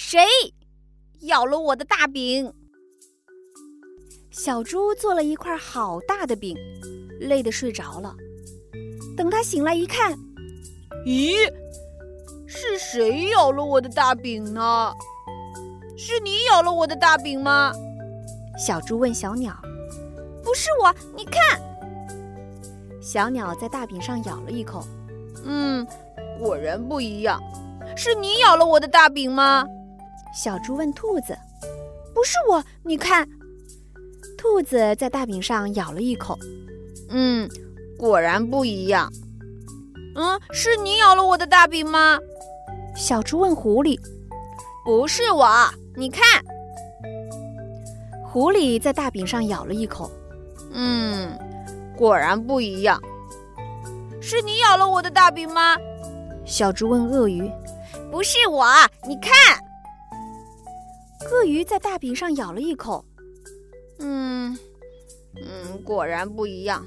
谁咬了我的大饼？小猪做了一块好大的饼，累得睡着了。等他醒来一看，咦，是谁咬了我的大饼呢？是你咬了我的大饼吗？小猪问小鸟。不是我，你看。小鸟在大饼上咬了一口，嗯，果然不一样。是你咬了我的大饼吗？小猪问兔子。不是我，你看。兔子在大饼上咬了一口，嗯，果然不一样。嗯，是你咬了我的大饼吗？小猪问狐狸。不是我，你看。狐狸在大饼上咬了一口，嗯，果然不一样。是你咬了我的大饼吗？小猪问鳄鱼。不是我，你看。鳄鱼在大饼上咬了一口。嗯，嗯，果然不一样。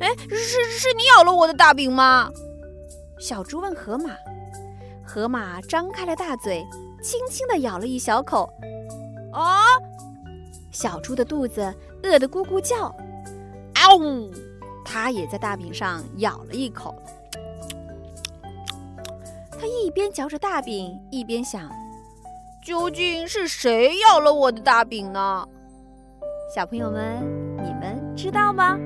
哎，是是你咬了我的大饼吗？小猪问河马。河马张开了大嘴，轻轻地咬了一小口。啊！小猪的肚子饿得咕咕叫。啊呜！它也在大饼上咬了一口。它一边嚼着大饼，一边想：究竟是谁咬了我的大饼呢？小朋友们，你们知道吗？